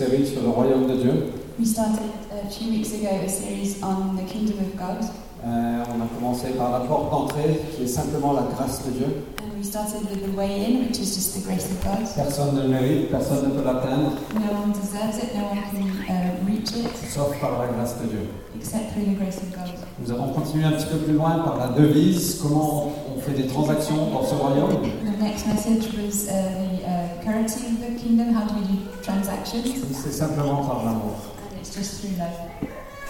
série sur le royaume de Dieu. We started a few weeks ago a series on the kingdom of God, Euh, on a commencé par la porte d'entrée, qui est simplement la grâce de Dieu. and we started with the way in, which is just the grace of God. Personne ne le mérite, personne ne peut l'atteindre, No one deserves it, no one can uh, reach it sauf par la grâce de Dieu. except through the grace of God. Nous avons continué un petit peu plus loin par la devise, comment on fait des transactions dans ce royaume. The next message was uh, the uh, currency of the kingdom. How do we do transactions? C'est simplement par l'amour. And it's just through love.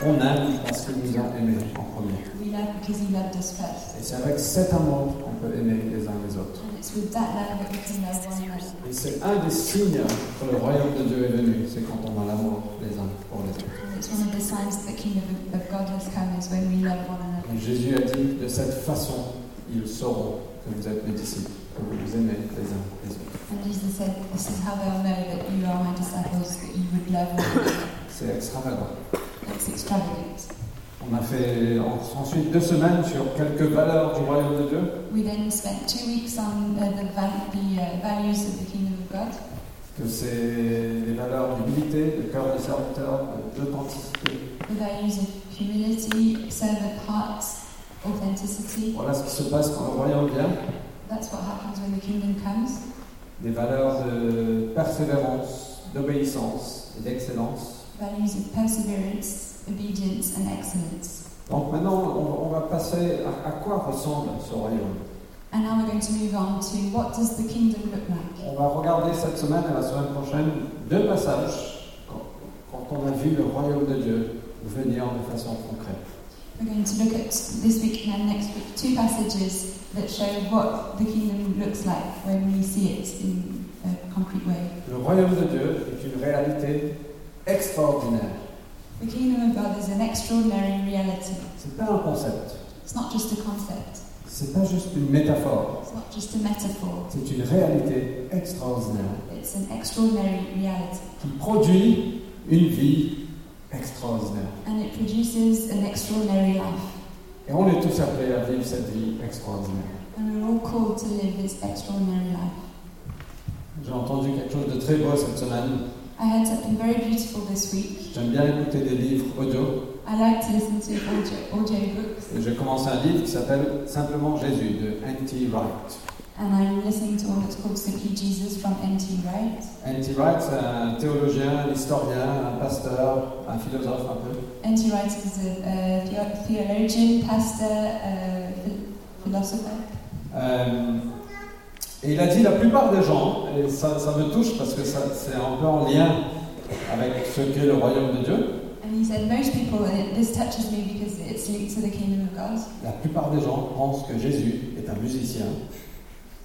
On aime parce qu'il nous a aimés en premier. We love because He loved us first. Et c'est avec cet amour qu'on peut aimer les uns les autres. And it's with that love that we can love one another. Et c'est un des signes que le royaume de Dieu est venu, c'est quand on a l'amour les uns pour les autres. And it's one of the signs that the kingdom of, of God has come is when we love one another. Et Jésus a dit, de cette façon, ils sauront que vous êtes mes disciples, que vous vous aimez les uns les autres. And Jesus said, This is how they'll know that you are my disciples, that you would love one another. C'est extravagant. It's extravagant. On a fait en- ensuite deux semaines sur quelques valeurs du royaume de Dieu, We then spent two weeks on uh, the, the uh, values of the kingdom of God. que c'est les valeurs d'humilité, de cœur de serviteur, d'authenticité. The values of humility, servant hearts, authenticity. Voilà ce qui se passe quand le royaume vient. That's what happens when the kingdom comes. Des valeurs de persévérance, d'obéissance et d'excellence. Values of perseverance, obedience, and excellence. Donc maintenant, on, on va passer à, à quoi ressemble ce royaume? And now we're going to move on to what does the kingdom look like? On va regarder cette semaine et la semaine prochaine deux passages quand, quand on a vu le royaume de Dieu venir de façon concrète. We're going to look at this week and next week two passages that show what the kingdom looks like when we see it in a concrete way. Le royaume de Dieu est une réalité extraordinaire. The kingdom of God is an extraordinary reality. C'est pas un concept, It's not just a concept, c'est pas juste une métaphore, it's not just a metaphor, c'est une réalité extraordinaire it's an extraordinary reality. qui produit une vie extraordinaire. And it produces an extraordinary life. Et on est tous appelés à vivre cette vie extraordinaire. And we're all called to live this extraordinary life. J'ai entendu quelque chose de très beau cette semaine. I heard something very beautiful this week. J'aime bien écouter des livres audio. I like to listen to audio, audio books, Et j'ai commencé un livre qui s'appelle Simplement Jésus de N.T. Wright. And I'm listening to one that's called Simply Jesus from N.T. Wright? N.T. Wright, c'est un théologien, un historien, un pasteur, un philosophe un peu. N.T. Wright is a, a theo- theologian, pastor, uh, ph- philosopher. Euh, et il a dit la plupart des gens, et ça, ça me touche parce que c'est un peu en lien avec ce qu'est le royaume de Dieu, And he said, most people, and it, this touches me because it's linked to the kingdom of God. la plupart des gens pensent que Jésus est un musicien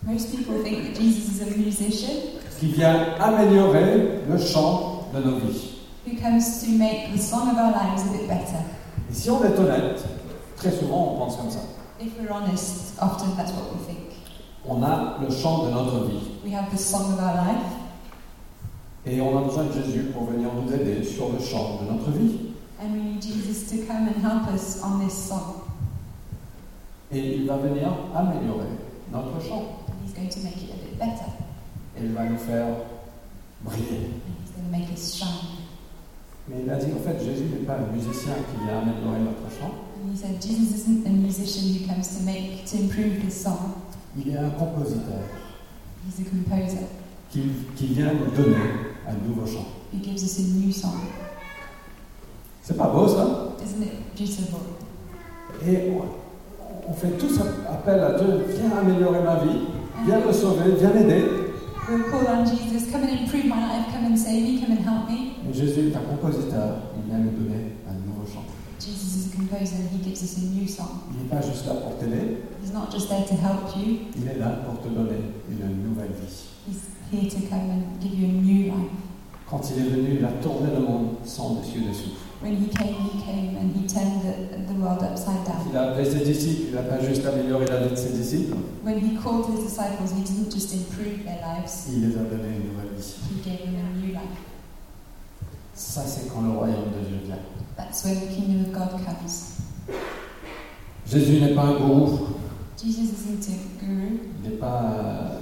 Most people think that Jesus is a musician qui vient améliorer le chant de nos vies. who comes to make the song of our lives a bit better. Et si on est honnête, très souvent on pense comme ça. If we're honest, often that's what we think. On a le chant de notre vie We have the song of our life, et on a besoin de Jésus pour venir nous aider sur le chant de notre vie. and we need Jesus to come and help us on this song. Et il va venir améliorer notre chant. He's going to make it a bit better. Et il va nous faire briller. And he's going to make us shine. Mais il a dit, en fait, Jésus n'est pas un musicien qui vient améliorer notre chant. And he said, Jesus isn't a musician who comes to make, to improve his song. Il est un compositeur He's a composer qui, qui vient nous donner un nouveau chant. who gives us a new song. C'est pas beau ça? Isn't it beautiful? Et on fait tous appel à Dieu, viens améliorer ma vie, viens me sauver, viens m'aider. We'll call on Jesus, come and improve my life, come and save me, come and help me. Mais Jésus est un compositeur, il vient nous donner un nouveau chant. Jesus is a composer and he gives us a new song. Il n'est pas juste là pour t'aider, He's not just there to help you, il est là pour te donner une nouvelle vie. he's here to come and give you a new life. Quand il est venu, il a tourné le monde sans dessus-dessous. When he came, he came and he turned the, the world upside down. Il a appelé ses disciples, il n'a pas juste amélioré la vie de ses disciples, When he called his disciples, he didn't just improve their lives, il les a donné une nouvelle vie. he gave them a new life. Ça, c'est quand le royaume de Dieu vient. That's when the kingdom of God comes. Jésus n'est pas un gourou, Jesus isn't a guru, il n'est pas euh,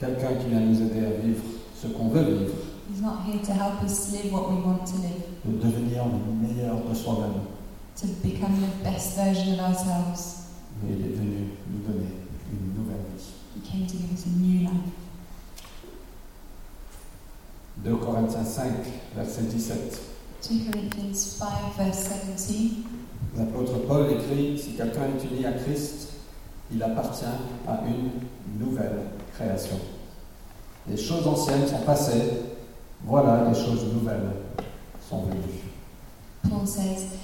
quelqu'un qui vient nous aider à vivre ce qu'on veut vivre, He's not here to help us live what we want to live, de devenir le meilleur de soi-même, to become the best version of ourselves. mais il est venu nous donner une nouvelle vie. He came to give us a new life. 2 Corinthiens 5, verset 17. 2 Corinthians 5, verse 17. L'apôtre Paul écrit Si quelqu'un est uni à Christ, il appartient à une nouvelle création. Les choses anciennes sont passées, voilà les choses nouvelles sont venues. Paul says,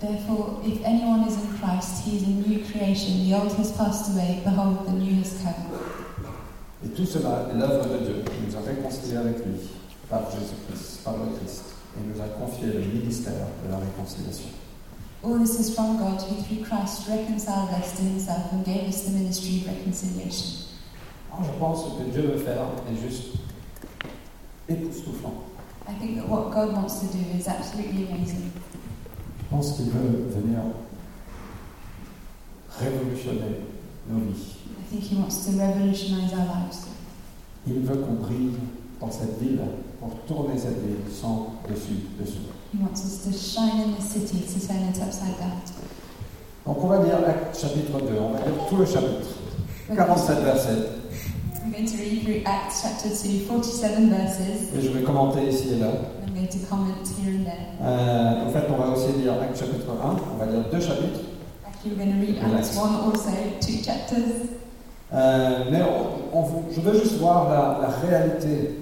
Therefore, if anyone is in Christ, he is a new creation. The old has passed away, behold, the new has come. Et tout cela est l'œuvre de Dieu qui nous a réconciliés avec lui par Jésus-Christ, par le Christ, et nous a confié le ministère de la réconciliation. All this is from God, who through Christ reconciled us to himself and gave us the ministry of reconciliation. Alors, je pense que ce que Dieu veut faire est juste époustouflant. I think that what God wants to do is absolutely amazing. Je pense qu'il veut venir révolutionner nos vies. I think he wants to revolutionize our lives. Il veut qu'on brille dans cette ville pour tourner cette ville sans dessus dessous. He wants us to shine in the city, to turn it upside down. Donc on va lire chapitre 2, on va lire tout le chapitre, We're 47 versets, going to read through Acts chapter 2, 47 verses. et je vais commenter ici et là. I'm going to comment here and there. Euh, en fait, on va aussi lire Actes chapitre 1, on va lire deux chapitres. Actually, we're going to read Acts 1 also, two chapters. Euh, mais on- on vous- je veux juste voir la, la réalité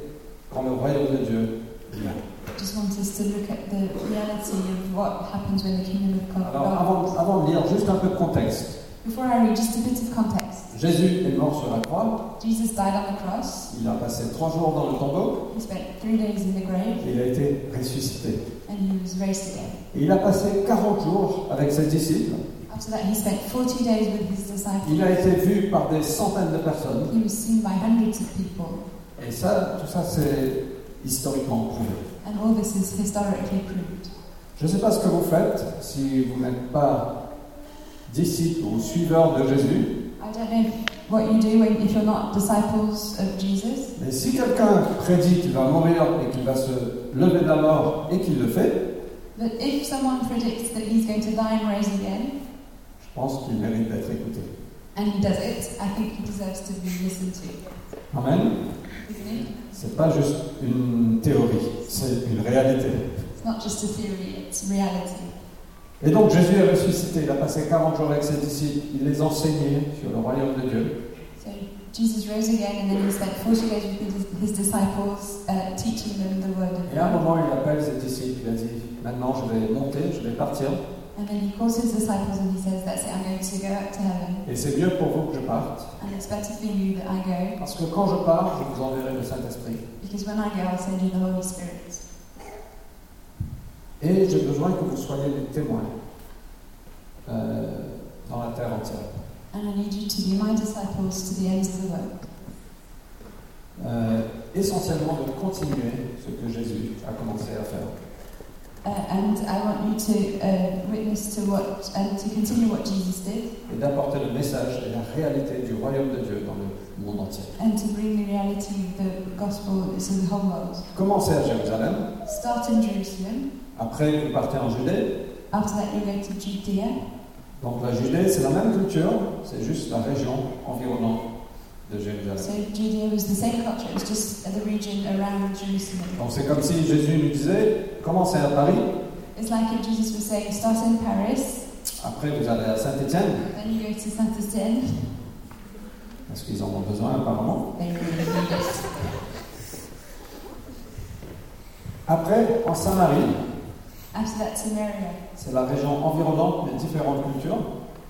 quand le royaume de Dieu vient. I just want us to look at the reality of what happens when the kingdom of God. Alors avant, avant de lire, juste un peu de contexte. Before I read, just a bit of context. Jésus est mort sur la croix, Jesus died on the cross. il a passé trois jours dans le tombeau, He spent three days in the grave, et il a été ressuscité. and he was raised again. Et il a passé 40 jours avec ses disciples. After that, he spent 40 days with his disciples. Il a été vu par des centaines de personnes. He was seen by hundreds of people, Et ça, tout ça, c'est historiquement prouvé. and all this is historically proved. Je ne sais pas ce que vous faites si vous n'êtes pas disciple ou suiveur de Jésus, I don't know what you do when, if you're not disciples of Jesus, mais si quelqu'un prédit qu'il va mourir et qu'il va se lever de la mort et qu'il le fait, but if someone predicts that he's going to die and rise again, je pense qu'il mérite d'être écouté. and he does it, I think he deserves to be listened to. Amen. C'est pas juste une théorie, c'est une réalité. It's not just a theory, it's reality. Et donc Jésus est ressuscité, il a passé 40 jours avec ses disciples, il les enseignait sur le royaume de Dieu. So Jesus rose again, and then he spent 40 days with his, his disciples, uh, teaching them the word of Et à un moment, il appelle ses disciples, il a dit, maintenant je vais monter, je vais partir, And then he calls his disciples and he says, That's it, I'm going to go up to heaven. et c'est mieux pour vous que je parte, And it's better for you that I go, parce que quand je pars, je vous enverrai le Saint-Esprit. because when I go, I'll send you the Holy Spirit. Et j'ai besoin que vous soyez des témoins euh, dans la terre entière. And I need you to be my disciples to the ends of the world. Euh, essentiellement de continuer ce que Jésus a commencé à faire. Uh, and I want you to uh, witness to what, and to continue what Jesus did, et d'apporter le message et la réalité du royaume de Dieu dans le monde entier. and to bring the reality of the gospel to the whole world. Commencez à Jérusalem, Start in Jerusalem. Après vous partez en Judée. After that, you go to Judea. Donc la Judée, c'est la même culture, c'est juste la région environnante de Jérusalem. So Judea was the same culture. It was just the region around Jerusalem. Donc c'est comme si Jésus nous disait, commencez à Paris, It's like if Jesus was saying, start in Paris, après vous allez à Saint-Étienne, then you go to Saint Etienne. parce qu'ils en ont besoin apparemment. They really need it. Après, en Samarie. C'est la région environnante, mais différentes cultures.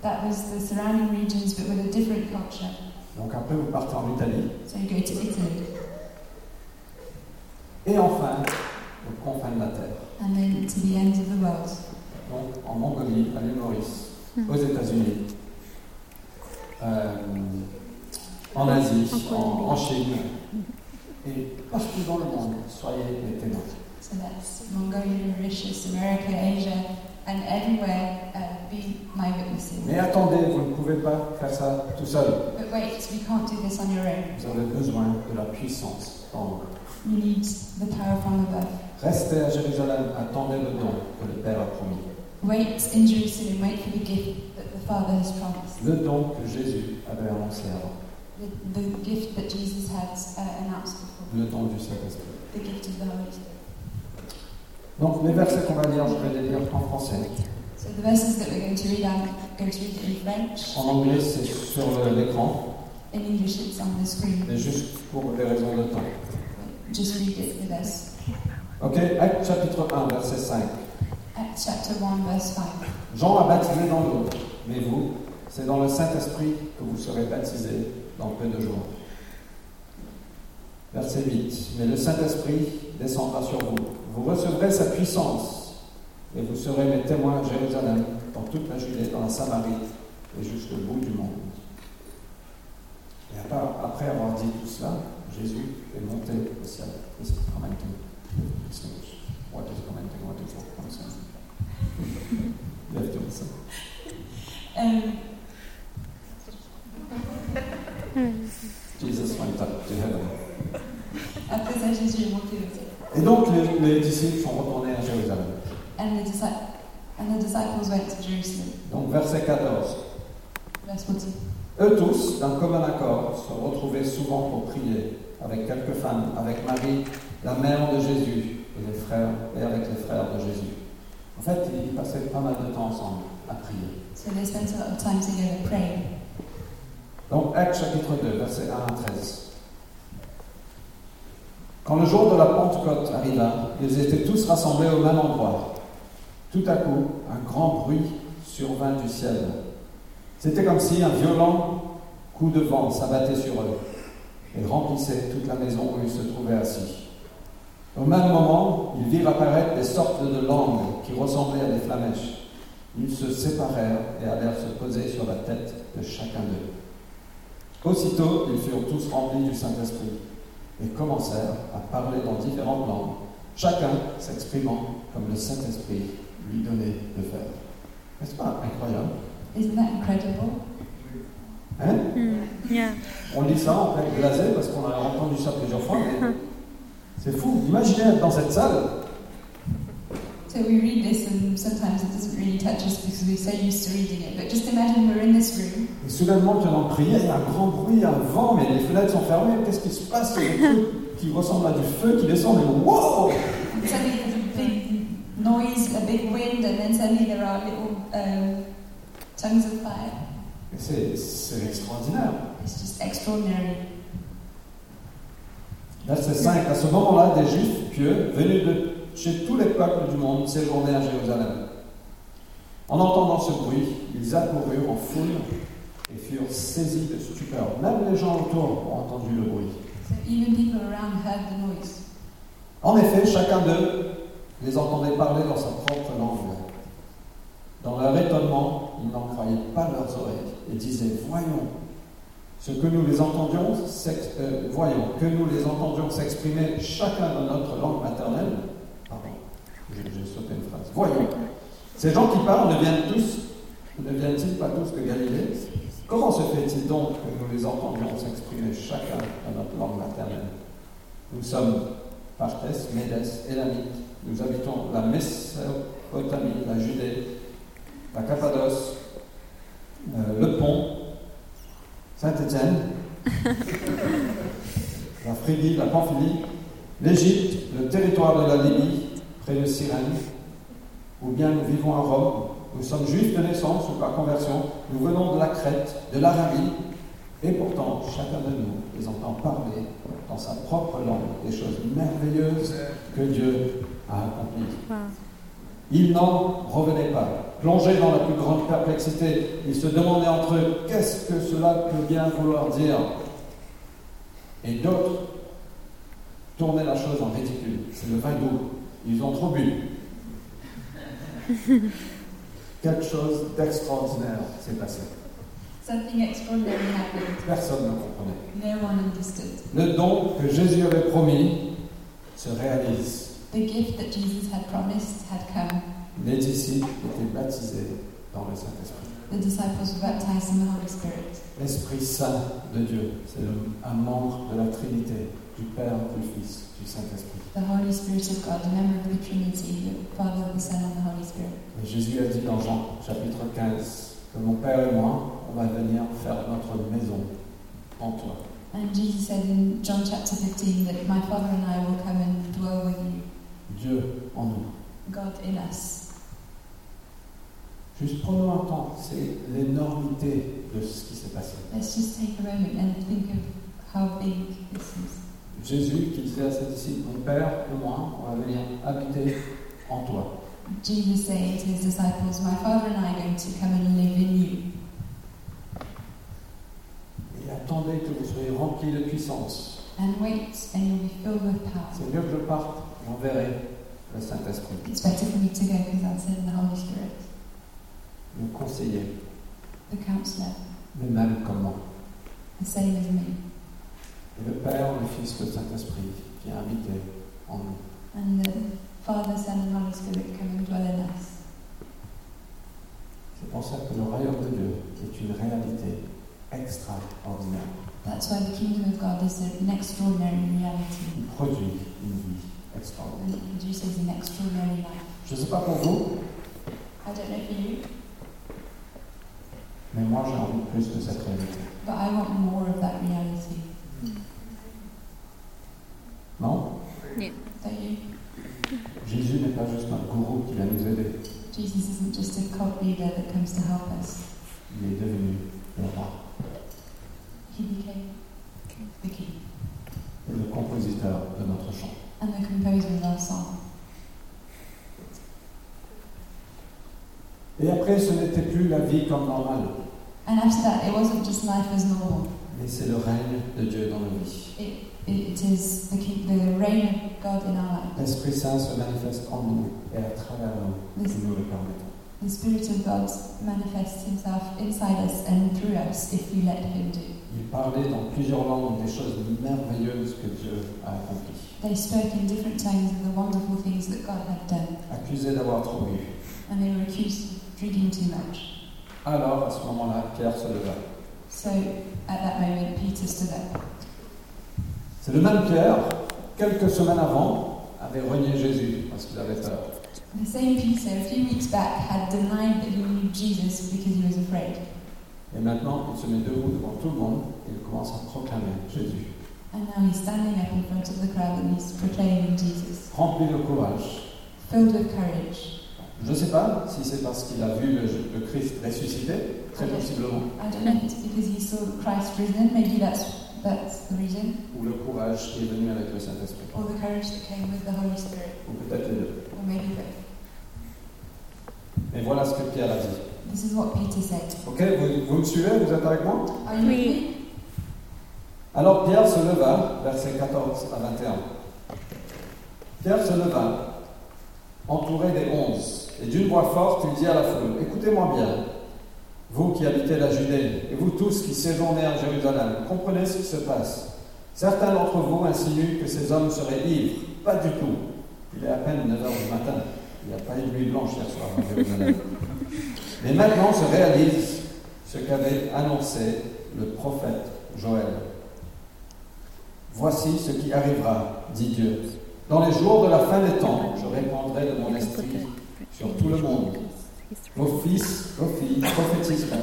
That was the surrounding regions, but with a different culture. Donc après, vous partez en Italie. So you go to Italy, Et enfin, aux confins de la terre. and then to the ends of the world. Donc en Mongolie, à l'île Maurice, aux États-Unis, euh, en Asie, en, en Chine, et partout dans le monde, soyez les témoins. So that's Mongolia, Mauritius, America, Asia, and everywhere. Be my witnesses. Mais attendez, vous ne pouvez pas faire ça tout seul. But wait, you can't do this on your own. Vous avez besoin de la puissance en vous. You need the power from above. Restez à Jérusalem, attendez le don que le Père a promis. Wait in Jerusalem, wait for the gift that the Father has promised. Le don que Jésus avait annoncé avant. The, the gift that Jesus had uh, announced before. Le don du Saint-Esprit. The gift of the Holy Spirit. Donc les versets qu'on va lire, je vais les lire en français. So the verses that we're going to read, I'm going to read in French. En anglais, c'est sur le- l'écran, In English, it's on the screen. mais juste pour les raisons de temps. Just read it with us. Ok, Acte chapitre 1, verset 5. Acts chapter 1, verse 5. Jean a baptisé dans l'eau, mais vous, c'est dans le Saint-Esprit que vous serez baptisés dans peu de jours. Verset 8. Mais le Saint-Esprit descendra sur vous. Vous recevrez sa puissance, et vous serez mes témoins à Jérusalem, dans toute la Judée, dans la Samarie, et jusqu'au bout du monde. Et après- avoir dit tout cela, Jésus est monté au ciel. This is commenting. Distinguish. What is commenting? What is what? One second. You have to listen. Um, Jesus went up to heaven. après ça, Jésus est monté au ciel. Et donc les, les disciples sont retournés à Jérusalem. And the, disci- and the disciples went to Jerusalem. Donc verset 14. Verse 14. Eux tous, d'un commun accord, se retrouvaient souvent pour prier, avec quelques femmes, avec Marie, la mère de Jésus, et les frères, et avec les frères de Jésus. En fait, ils passaient pas mal de temps ensemble à prier. So they spent a lot of time together praying. Donc Actes chapitre 2, versets 1 à 13. Quand le jour de la Pentecôte arriva, ils étaient tous rassemblés au même endroit. Tout à coup, un grand bruit survint du ciel. C'était comme si un violent coup de vent s'abattait sur eux et remplissait toute la maison où ils se trouvaient assis. Au même moment, ils virent apparaître des sortes de langues qui ressemblaient à des flamèches. Ils se séparèrent et allèrent se poser sur la tête de chacun d'eux. Aussitôt, ils furent tous remplis du Saint-Esprit et commencèrent à parler dans différentes langues, chacun s'exprimant comme le Saint-Esprit lui donnait de faire. N'est-ce pas incroyable? Isn't that incredible? Hein? Yeah. On lit ça, on peut être blasé parce qu'on a entendu ça plusieurs fois, mais c'est fou. Imaginez être dans cette salle So we read this, and sometimes it doesn't really touch us because we're so used to reading it. But just imagine we're in this room, et soudainement, dans le prière, il y a un grand bruit, un vent, mais les fenêtres sont fermées. Qu'est-ce qui se passe Il y a trucs qui ressemblent à du feu qui descendent. Et wow and suddenly there's a big noise, a big wind, and then suddenly there are little um, tongues of fire. C'est c'est extraordinaire. It's just extraordinary. Verset 5. À ce moment-là, des Juifs pieux, venus de chez tous les peuples du monde, séjournaient à Jérusalem. En entendant ce bruit, ils accoururent en foule et furent saisis de stupeur. Même les gens autour ont entendu le bruit. So even people around heard the noise. En effet, chacun d'eux les entendait parler dans sa propre langue. Dans leur étonnement, ils n'en croyaient pas leurs oreilles et disaient Voyons, ce que nous les entendions, euh, voyons, que nous les entendions s'exprimer chacun dans notre langue maternelle. J'ai j'ai sauté une phrase. Voyons, ces gens qui parlent ne viennent tous, ne viennent-ils pas tous de Galilée? Comment se fait-il donc que nous les entendions s'exprimer chacun dans notre langue maternelle? Nous sommes Parthes, Médès, Élamites. Nous habitons la Mésopotamie, la Judée, la Cappadoce, euh, le Pont, Saint-Étienne, la Phrygie, la Pamphylie, l'Égypte, le territoire de la Libye, près de Cyrène, ou bien nous vivons à Rome. Nous sommes juifs de naissance ou par conversion. Nous venons de la Crète, de l'Arabie, et pourtant chacun de nous les entend parler dans sa propre langue des choses merveilleuses que Dieu a accomplies. Wow. Ils n'en revenaient pas. Plongés dans la plus grande perplexité, ils se demandaient entre eux qu'est-ce que cela peut bien vouloir dire? Et d'autres tournaient la chose en ridicule. C'est le vin doux. Ils ont trop bu. Quelque chose d'extraordinaire s'est passé. Something extraordinary happened. Personne ne comprenait. No one understood. Le don que Jésus avait promis se réalise. The gift that Jesus had promised had come. Les disciples étaient baptisés dans le Saint-Esprit. The disciples were baptized in the Holy Spirit. L'Esprit Saint de Dieu, c'est un membre de la Trinité, du Père, du Fils, du Saint-Esprit. The Holy Spirit of God, member of the Trinity, the Father, the Son, and the Holy Spirit. Et Jésus a dit dans Jean chapitre 15 que mon Père et moi, on va venir faire notre maison en toi. And Jesus said in John chapter 15 that my Father and I will come and dwell with you, Dieu en nous. God in us. Juste prenons un temps, c'est l'énormité de ce qui s'est passé. Let's just take a moment and think of how big this is. Jésus qui disait à ses disciples, mon Père et moi, on va venir habiter en toi. Jesus saying to his disciples, My Father and I are going to come and live in you. Et attendez que vous soyez remplis de puissance. And wait, and you'll be filled with power. C'est mieux que je parte, j'enverrai le Saint-Esprit, It's better for me to go because I'll send the Holy Spirit, le conseiller, the counselor, le même comme moi. the same as me. Et le Père, le Fils, le Saint-Esprit qui habité en nous. And the Father, Son, and Holy Spirit come and dwell in us. C'est pour ça que le royaume de Dieu est une réalité extraordinaire. That's why the kingdom of God is an extraordinary reality Il produit une vie extraordinaire. it produces an extraordinary life. Je ne sais pas pour vous, I don't know for you, mais moi j'ai envie de plus de cette réalité. but I want more of that reality. Non Jésus n'est pas juste un gourou qui va nous aider. Jesus isn't just a cult leader that comes to help us. Il est devenu le roi He became the king et le compositeur de notre chant. and the composer of our song. Et après, ce n'était plus la vie comme normale, And after that, it wasn't just life as normal. mais c'est le règne de Dieu dans nos vies. It, it is the, the reign of God in our life. L'Esprit Saint se manifeste en nous et à travers nous, si nous le permettons. the Spirit of God manifests Himself inside us and through us if we let Him do. Dans plusieurs langues des choses merveilleuses que Dieu a accomplies. They spoke in different tongues of the wonderful things that God had done, Accusé d'avoir trop bu. and they were accused of drinking too much. Alors, à ce moment-là, Pierre se leva. So at that moment, Peter stood up. C'est le même Pierre, quelques semaines avant, avait renié Jésus parce qu'il avait peur. The same Peter, a few weeks back, had denied that he knew Jesus because he was afraid. Et maintenant, il se met debout devant tout le monde et il commence à proclamer Jésus. And now he's standing up in front of the crowd and he's proclaiming Jesus, Rempli de courage. filled with courage. Je ne sais pas si c'est parce qu'il a vu le, le Christ ressuscité, très possiblement, I don't know if it's because he saw Christ risen, maybe that's, that's the reason, ou le courage qui est venu avec le Saint-Esprit, or the courage that came with the Holy Spirit, ou peut-être les deux. or maybe both. Mais voilà ce que Pierre a dit. This is what Peter said. Ok, vous, vous me suivez? Vous êtes avec moi? Are you with Oui. me? Alors Pierre se leva, versets 14 à 21. Pierre se leva, entouré des onze, et d'une voix forte, il dit à la foule Écoutez-moi bien, vous qui habitez la Judée, et vous tous qui séjournez à Jérusalem, comprenez ce qui se passe. Certains d'entre vous insinuent que ces hommes seraient ivres. Pas du tout. Il est à peine 9 heures du matin. Il n'y a pas eu de nuit blanche hier soir à Jérusalem. Mais maintenant se réalise ce qu'avait annoncé le prophète Joël. Voici ce qui arrivera, dit Dieu. Dans les jours de la fin des temps, je répandrai de mon esprit sur tout le monde. Vos fils, vos filles prophétiseront.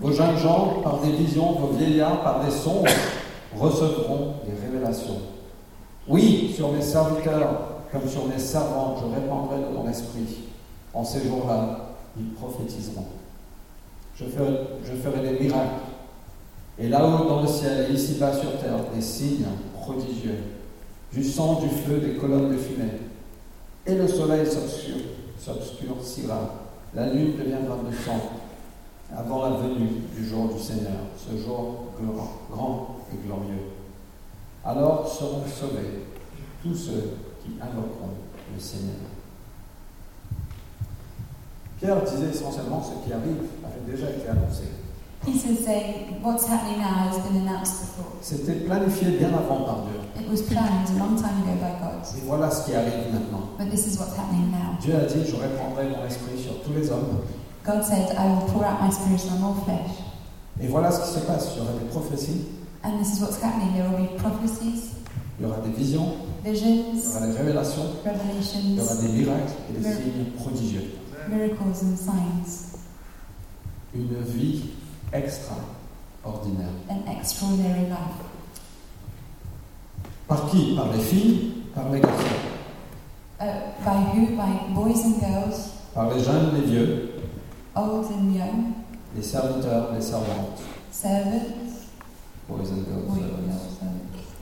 Vos jeunes gens par des visions, vos vieillards par des songes recevront des révélations. Oui, sur mes serviteurs comme sur mes servantes, je répandrai de mon esprit. En ces jours-là, ils prophétiseront. Je ferai, des miracles. Et là-haut dans le ciel et ici-bas sur terre, des signes prodigieux. Du sang, du feu, des colonnes de fumée. Et le soleil s'obscurcira. La lune deviendra de sang avant la venue du jour du Seigneur, ce jour grand, et glorieux. Alors seront sauvés tous ceux qui invoqueront le Seigneur. Pierre disait essentiellement ce qui arrive avait déjà été annoncé. Peter's saying what's happening now has been announced before. C'était planifié bien avant par Dieu. It was planned a long time ago by God. Et voilà ce qui arrive maintenant. But this is what's happening now. Dieu a dit, je répandrai mon esprit sur tous les hommes. God said, I will pour out my spirit on all flesh. Et voilà ce qui se passe. Il y aura des prophéties, And this is what's happening. There will be prophecies, il y aura des visions, il y visions, aura des révélations, il y aura revelations, des miracles et des signes prodigieux. miracles, and signs. Une vie extraordinaire. An extraordinary life. Par qui? Par les filles, par les garçons, Uh, by who? By boys and girls, par les jeunes, les vieux, old and young, les serviteurs, les servantes? servants, Boys and girls, boys and servants.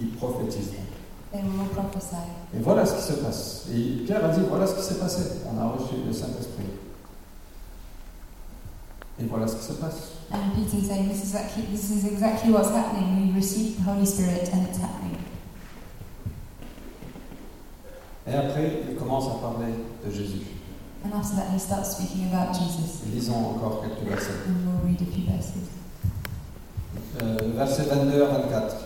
Ils prophétiseront. They will prophesy. Et voilà ce qui se passe. Et Pierre a dit, voilà ce qui s'est passé. On a reçu le Saint-Esprit. Et voilà ce qui se passe. And Peter is saying this is exactly this is exactly what's happening. We receive the Holy Spirit and it's happening. Et après, il commence à parler de Jésus. And after that he starts speaking about Jesus. Et lisons encore quelques versets. And we'll read a few verses. Euh, versets 22 à 24.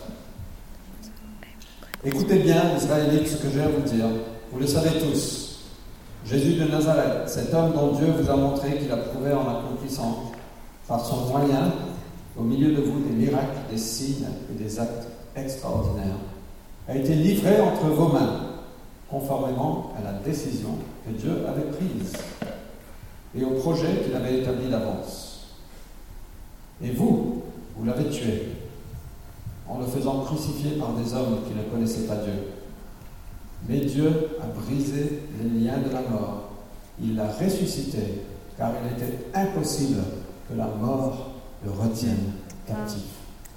Écoutez bien, Israélites, ce que j'ai à vous dire. Vous le savez tous. Jésus de Nazareth, cet homme dont Dieu vous a montré qu'il a prouvé en accomplissant, par son moyen, au milieu de vous, des miracles, des signes et des actes extraordinaires, a été livré entre vos mains, conformément à la décision que Dieu avait prise et au projet qu'il avait établi d'avance. Et vous, vous l'avez tué en le faisant crucifier par des hommes qui ne connaissaient pas Dieu. Mais Dieu a brisé les liens de la mort. Il l'a ressuscité, car il était impossible que la mort le retienne captif.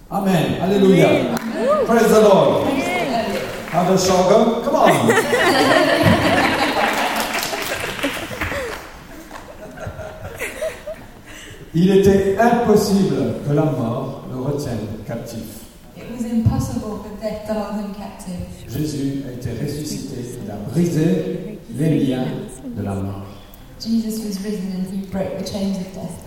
Amen. Alléluia. Praise the Lord. Have a? Come on. Il était impossible que la mort le retienne captif. It was impossible for death him captive. Jésus a été ressuscité, il a brisé les liens de la mort. Jesus was risen and he broke the chains of death.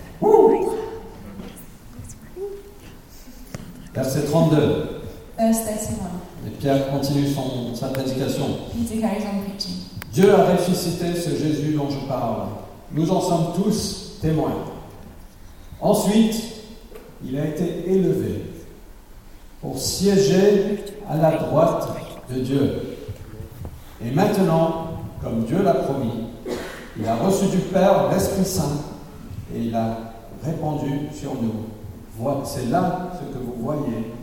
Verset 32. Verse 31. Et Pierre continue son- sa prédication. Peter carries on preaching. Dieu a ressuscité ce Jésus dont je parle. Nous en sommes tous témoins. Ensuite, il a été élevé pour siéger à la droite de Dieu. Et maintenant, comme Dieu l'a promis, il a reçu du Père l'Esprit Saint et il a répandu sur nous. C'est là ce que vous voyez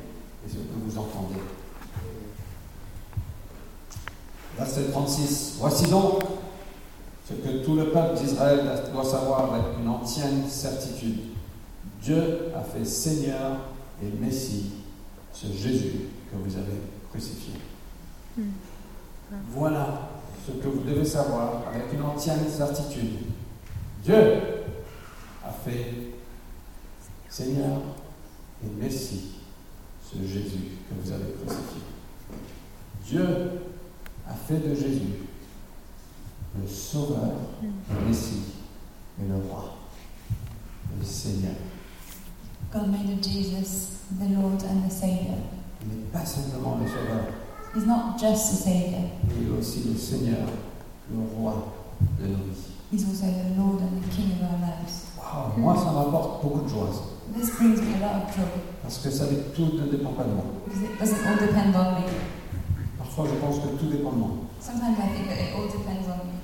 et ce que vous entendez. Verset 36. Voici donc ce que tout le peuple d'Israël doit savoir avec une ancienne certitude. Dieu a fait Seigneur et Messie ce Jésus que vous avez crucifié. Voilà ce que vous devez savoir avec une ancienne certitude. Dieu a fait Seigneur et Messie ce Jésus que vous avez crucifié. Dieu a fait de Jésus le Sauveur, le Messie et le Roi, le Seigneur. God made of Jesus the Lord and the Saviour. Il n'est pas simplement le Sauveur, He's not just the Saviour, il est aussi le Seigneur, le Roi de nos vies. He's also the Lord and the King of our lives. Wow, moi, ça m'apporte beaucoup de joie. This brings me a lot of joy parce que ça, tout ne dépend pas de moi. because it doesn't all depend on me. Parfois, je pense que tout dépend de moi. Sometimes I think that it all depends on me.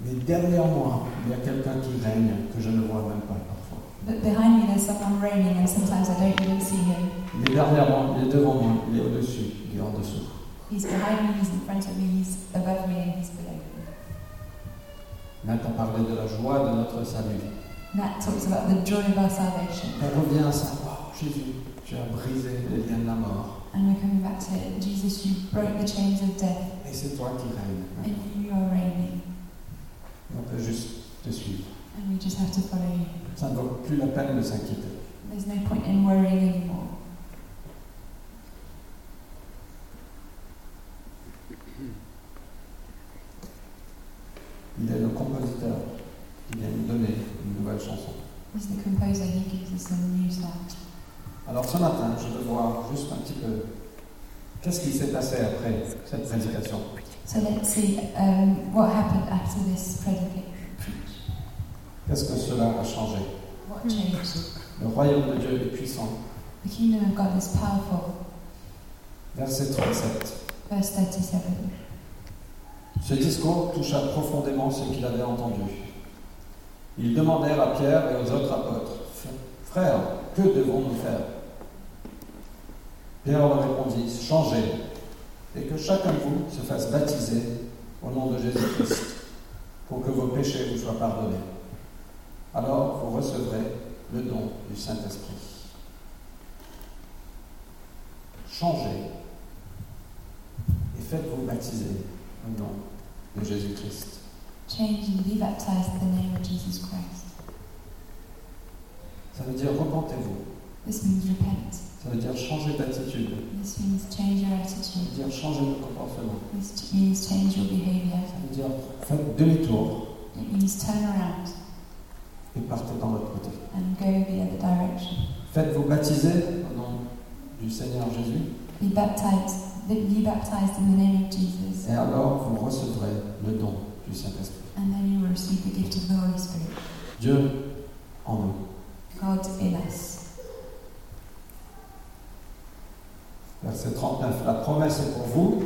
Mais derrière moi, il y a quelqu'un qui règne que je ne vois même pas parfois. But behind me there's someone reigning and sometimes I don't even see him. Est derrière moi, il est devant moi, il est au-dessus, il est en dessous. He's behind me, he's in front of me, he's above me and he's below me. Nat a parlé de la joie de notre salut. Nat talks about the joy of our salvation. On revient à ça. Wow, Jésus, tu as brisé les liens de la mort. And we're coming back to it. Jesus, you broke the chains of death Et c'est toi qui règnes. and you are reigning. On peut juste te suivre. And we just have to follow you. Ça ne vaut plus la peine de s'inquiéter. There's no point in worrying anymore. Il est le compositeur qui vient nous donner une nouvelle chanson. He's the composer, he gives us a new song. Alors ce matin, je veux voir juste un petit peu qu'est-ce qui s'est passé après cette prédication. So let's see um, what happened after this predica- preach. Qu'est-ce que cela a changé? What changed? Le royaume de Dieu est puissant. The kingdom of God is powerful. Verset 37. Verse 37. Ce discours toucha profondément ceux qui l'avaient entendu. Ils demandèrent à Pierre et aux autres apôtres, Frères, que devons-nous faire? Pierre leur répondit, Changez, et que chacun de vous se fasse baptiser au nom de Jésus-Christ, pour que vos péchés vous soient pardonnés. Alors vous recevrez le don du Saint-Esprit. Changez et faites-vous baptiser au nom de Jésus-Christ. Change and be baptized in the name of Jesus Christ. Ça veut dire repentez-vous. This means repent. Ça veut dire changer d'attitude. This means change your Ça attitude. veut dire changer de comportement. This means change your behavior. Ça veut dire faites demi-tour It means turn around et partez dans l'autre côté. and go the other direction. Faites-vous baptiser au nom du Seigneur Jésus Be baptized. Be baptized in the name of Jesus, et alors vous recevrez le don du Saint-Esprit. and then you will receive the gift of the Holy Spirit. Dieu en nous. God in us. Verset 39. La promesse est pour vous.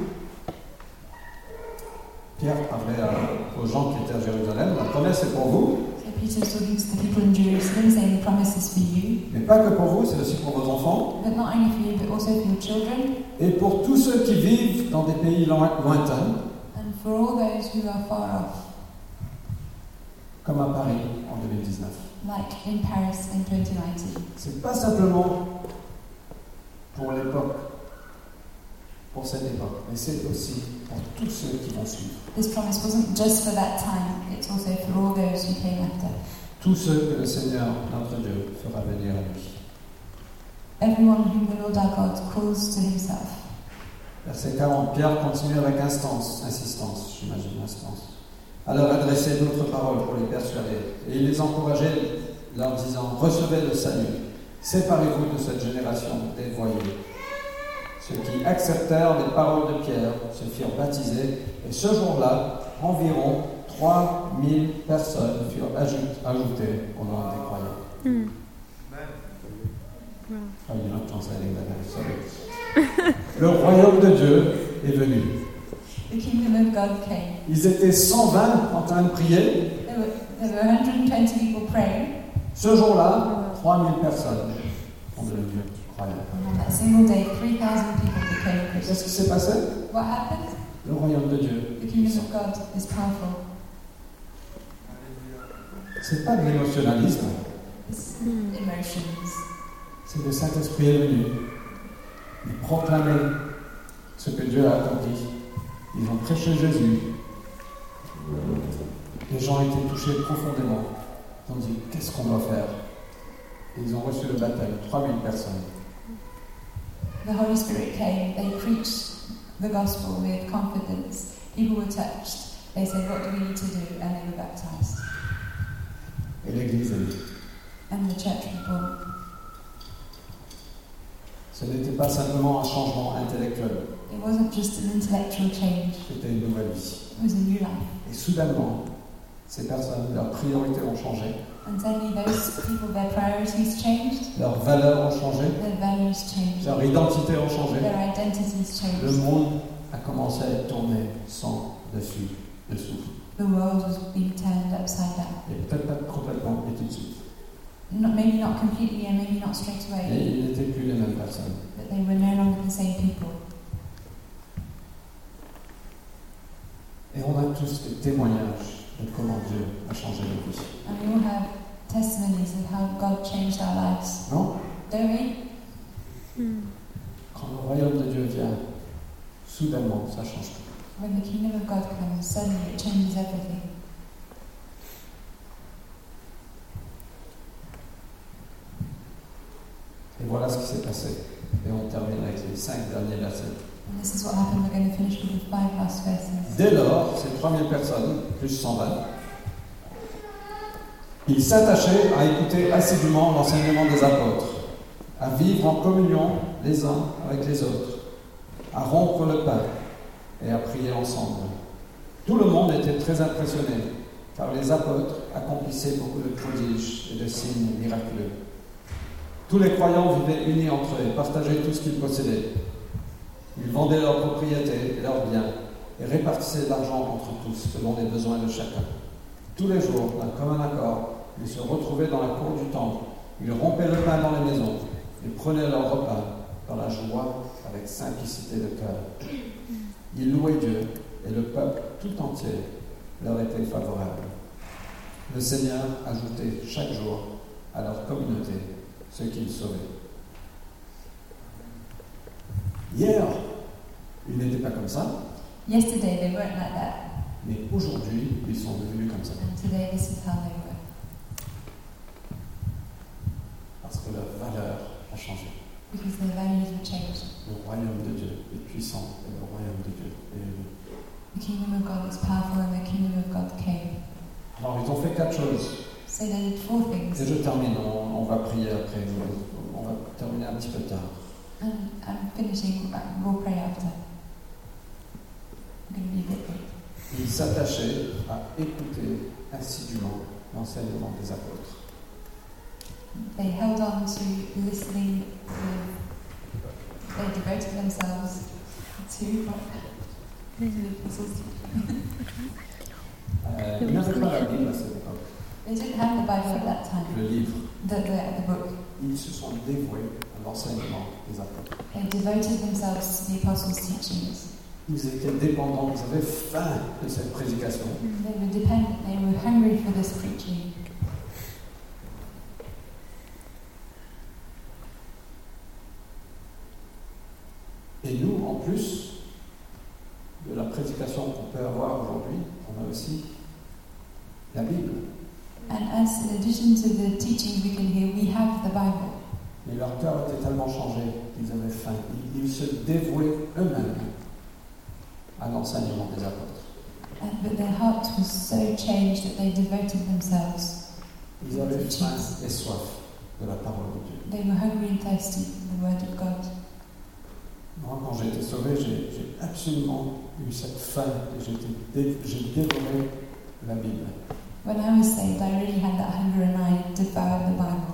Pierre parlait à- aux gens qui étaient à Jérusalem. La promesse est pour vous, So Peter's talking to the people in Jerusalem, saying the promise is for you, mais pas que pour vous, c'est aussi pour vos enfants. But not only for you, but also for your children, et pour tous ceux qui vivent dans des pays loin- lointains, and for all those who are far off, comme à Paris en 2019. like in Paris in 2019. C'est pas simplement pour l'époque, pour cette époque, mais c'est aussi pour tous ceux qui vont suivre. This promise wasn't just for that time, it's also for all those who came after. Tous ceux que le Seigneur, notre Dieu, fera venir à lui. Everyone whom the Lord our God calls to himself. Verset 40, Pierre continue avec instance, insistance, j'imagine, instance. À leur adresser d'autres paroles pour les persuader. Et il les encourageait, leur disant Recevez le salut, séparez-vous de cette génération dévoyée. Ceux qui acceptèrent les paroles de Pierre se firent baptiser, et ce jour-là, environ 3000 personnes furent ajout- ajoutées au nombre des croyants. Mm. Wow. Ah. Le royaume de Dieu est venu. The kingdom of God came. Ils étaient 120 en train de prier. There were, there were 120 people praying, Ce jour-là, 3000 personnes ont devenu on that single day, 3,000 people became Christians. Qu'est-ce qui s'est passé What happened? Le royaume de Dieu. The kingdom of God is powerful. C'est pas de l'émotionnalisme, c'est le Saint-Esprit est venu. Ils proclamaient ce que Dieu a accompli. Ils ont prêché Jésus. Les gens étaient touchés profondément. Ils ont dit Qu'est-ce qu'on doit faire? Et ils ont reçu le baptême, 3000 personnes. The Holy Spirit came. They preached the gospel with confidence. People were touched. They said, What do we need to do? And they were baptized. Et l'Église est. And the church was born. Ce n'était pas simplement un changement intellectuel, It wasn't just an intellectual change, c'était une nouvelle vie. it was a new life. Et soudainement, ces personnes, leurs priorités ont changé, And suddenly, those people, their priorities changed, leurs valeurs ont changé, their values changed, leurs identités ont changé. their identities Le changed. monde a commencé à être tourné sans dessus, dessous. The world was being turned upside down. Et peut-être pas complètement, mais tout de suite. Not, maybe not completely and maybe not straight Et away, ils n'étaient plus les mêmes personnes. but they were no longer the same people. Et on a tous des témoignages de comment Dieu a changé nos vies. And we all have testimonies of how God changed our lives, Non? Don't we? Mm. Quand le royaume de Dieu vient, soudainement, ça change tout. When the kingdom of God comes, suddenly it changes everything. Et voilà ce qui s'est passé. Et on termine avec les cinq derniers versets. Dès lors, ces 3000 personnes, plus 120, ils s'attachaient à écouter assidûment l'enseignement des apôtres, à vivre en communion les uns avec les autres, à rompre le pain et à prier ensemble. Tout le monde était très impressionné, car les apôtres accomplissaient beaucoup de prodiges et de signes miraculeux. Tous les croyants vivaient unis entre eux partageaient tout ce qu'ils possédaient. Ils vendaient leurs propriétés et leurs biens et répartissaient l'argent entre tous selon les besoins de chacun. Tous les jours, d'un commun accord, ils se retrouvaient dans la cour du temple. Ils rompaient le pain dans les maisons et prenaient leur repas dans la joie avec simplicité de cœur. Ils louaient Dieu et le peuple tout entier leur était favorable. Le Seigneur ajoutait chaque jour à leur communauté ceux qu'il sauvait. Hier, ils n'étaient pas comme ça, Yesterday they weren't like that, mais aujourd'hui, ils sont devenus comme ça. and today this is how they were. Parce que leur valeur a changé. Because their values were changed. Le royaume de Dieu est puissant et le royaume de Dieu est élevé. The kingdom of God was powerful and the kingdom of God came. Alors, ils ont fait quatre choses. So they did four things. Et je termine, on, on va prier après. On va terminer un petit peu tard. And I'm finishing, we'll pray after. I'm going to be a bit late. Ils s'attachaient à écouter assidûment l'enseignement des apôtres. They held on to listening to, they devoted themselves to what? The apostles'. Euh, ils n'avaient pas la Bible à cette époque, They didn't have the Bible at that time, le livre. the, the, the book. Ils se sont dévoués l'enseignement des apôtres. They devoted themselves to the apostles' teachings. Ils étaient dépendants, ils avaient faim de cette prédication. They were dependent, they were hungry for this preaching. Et nous, en plus de la prédication qu'on peut avoir aujourd'hui, on a aussi la Bible. And as in addition to the teaching we can hear, we have the Bible. Mais leur cœur était tellement changé qu'ils avaient faim. Ils, ils se dévouaient eux-mêmes à l'enseignement des apôtres. And, but their heart was so changed that they devoted themselves. Ils avaient faim et soif de la parole de Dieu. They were hungry and thirsty for the word of God. Moi, quand j'ai été sauvé, j'ai absolument eu cette faim et j'ai dévoré la Bible. When I was saved, I really had that hunger and I devoured the Bible.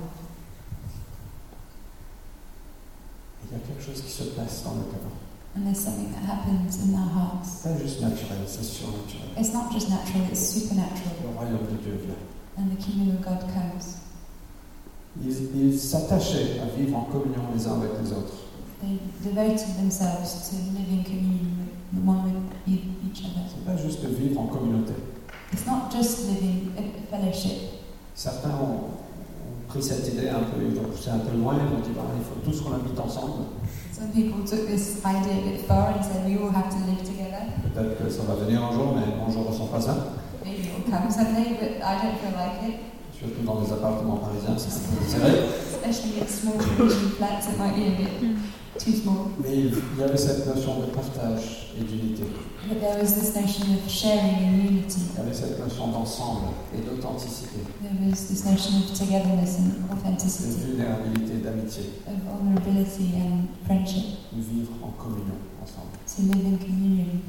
Il y a quelque chose qui se passe dans le cœur. And there's something that happens in our hearts. C'est pas juste naturel, c'est surnaturel. It's not just natural, it's supernatural. Le royaume de Dieu vient. And the kingdom of God comes. Ils s'attachaient à vivre en communion les uns avec les autres. They devoted themselves to living communion with one with e- each other. C'est pas juste vivre en communauté. It's not just living in fellowship. Certains ont pris cette idée un peu, ils ont poussé un peu loin, ils ont dit bah, il faut tous qu'on habite ensemble. Some people took this idea a bit far and said we all have to live together. Peut-être que ça va venir un jour, mais moi je ne ressens pas ça. Maybe it will come someday, but I don't feel like it. Surtout dans les appartements parisiens, c'est un peu serré. Especially in small Parisian flats, it might be a bit Mais il y avait cette notion de partage et d'unité. But there was this notion of sharing and unity. Il y avait cette notion d'ensemble et d'authenticité, There was this notion of togetherness and de authenticity, vulnérabilité, d'amitié, of vulnerability and friendship, de vivre en communion ensemble. to live in communion.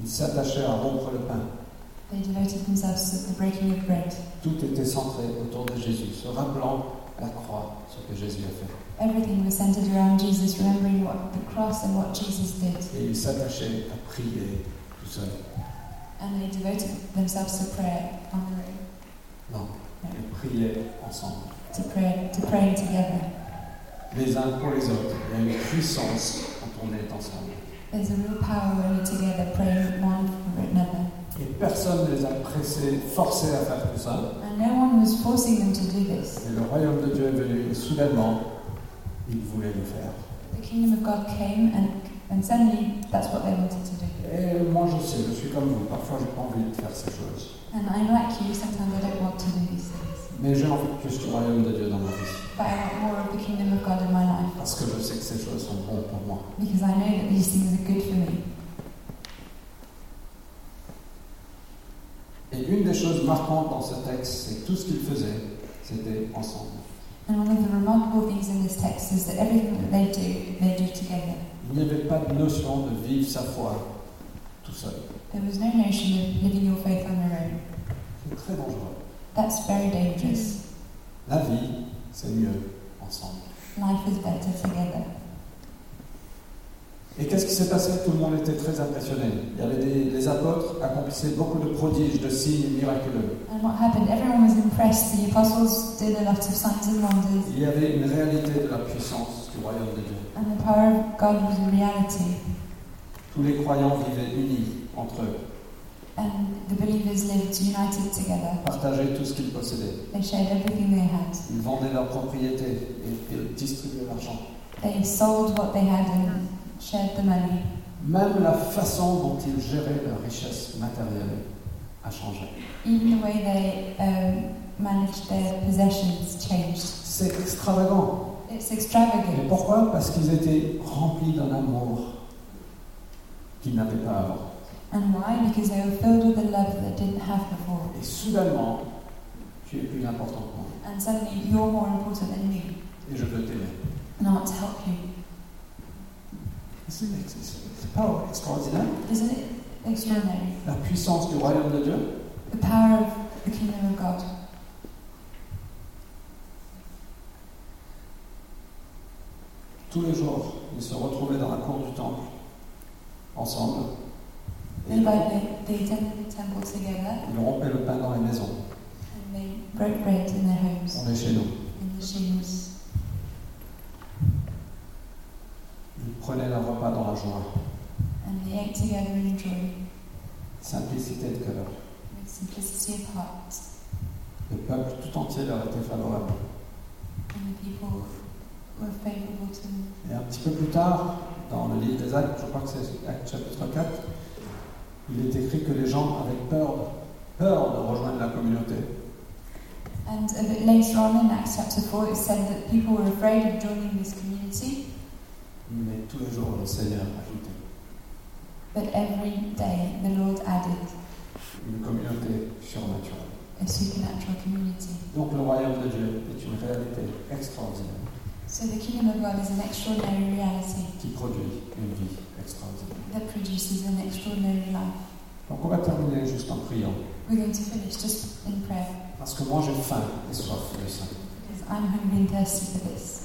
Ils s'attachaient à rompre le pain. They devoted themselves to the breaking of bread. Tout était centré autour de Jésus, se rappelant la croix, ce que Jésus a fait. Everything was centered around Jesus, remembering what the cross and what Jesus did. Et ils s'attachaient à prier tout seuls. And they devoted themselves to prayer on their own. Non, ils priaient ensemble. To pray, to praying together. Les uns pour les autres. Il y a une puissance quand on est ensemble. There's a real power when we're together praying one for another. Et personne ne les a pressés, forcés à faire tout ça. And no one was forcing them to do this. Et le royaume de Dieu est venu soudainement, ils voulaient le faire. The kingdom of God came and, and suddenly that's what they wanted to do. Et moi je sais, je suis comme vous, parfois j'ai pas envie de faire ces choses. And I'm like you, sometimes I don't want to do these things. Mais j'ai envie de plus du royaume de Dieu dans ma vie. But I want more of the kingdom of God in my life Parce que je sais que ces choses sont bonnes pour moi. because I know that these things are good for me. Et une des choses marquantes dans ce texte, c'est que tout ce qu'ils faisaient, c'était ensemble. And one of the remarkable things in this text is that everything that they do, they do together. Il n'y avait pas de notion de vivre sa foi tout seul. There was no notion of living your faith on your own. C'est très dangereux. That's very dangerous. La vie, c'est mieux ensemble. Life is better together. Et qu'est-ce qui s'est passé? Tout le monde était très impressionné. Il y avait des, les apôtres accomplissaient beaucoup de prodiges, de signes miraculeux. And what happened? Everyone was impressed. The apostles did a lot of signs and wonders, Il y avait une réalité de la puissance du royaume de Dieu. and the power of God was a reality. Tous les croyants vivaient unis entre eux, And the believers lived united together. partageaient tout ce qu'ils possédaient. They shared everything they had. Ils vendaient leurs propriétés et, et distribuaient l'argent. They sold what they had and shared the money. Même la façon dont ils géraient leur richesse matérielle a changé. Even the way they um, managed their possessions changed. C'est extravagant. It's Et extravagant. pourquoi? Parce qu'ils étaient remplis d'un amour qu'ils n'avaient pas avant. And why? Because they were filled with a love they didn't have before. Et soudainement, tu es plus important que moi. And suddenly you're more important than me. Et je veux t'aimer. And I want to help you. C'est c'est- c'est pas extraordinaire Isn't it? Extraordinary? La puissance du royaume de Dieu. The power of the kingdom of God. Tous les jours, ils se retrouvaient dans la cour du temple, ensemble. Et they temple together ils rompaient le pain dans les maisons. and they broke bread in their homes, On est chez nous. in the shields. Ils prenaient leur repas dans la joie. And they ate together in joy, Simplicité de cœur. with simplicity of heart. Le peuple tout entier leur était favorable. And the people were favourable to them. Et un petit peu plus tard, dans le livre des Actes, je crois que c'est Actes chapitre 4, il est écrit que les gens avaient peur, peur de rejoindre la communauté. And a bit later on in Acts chapter 4, it said that people were afraid of joining this community, Mais tous les jours, le Seigneur ajoutait but every day the Lord added une communauté surnaturelle. a supernatural community. Donc le royaume de Dieu est une réalité extraordinaire So the kingdom of God is an extraordinary reality qui produit une vie extraordinaire. that produces an extraordinary life. Donc on va terminer juste en priant. We're going to finish just in prayer Parce que moi j'ai faim et soif de ça. because I'm hungry and thirsty for this.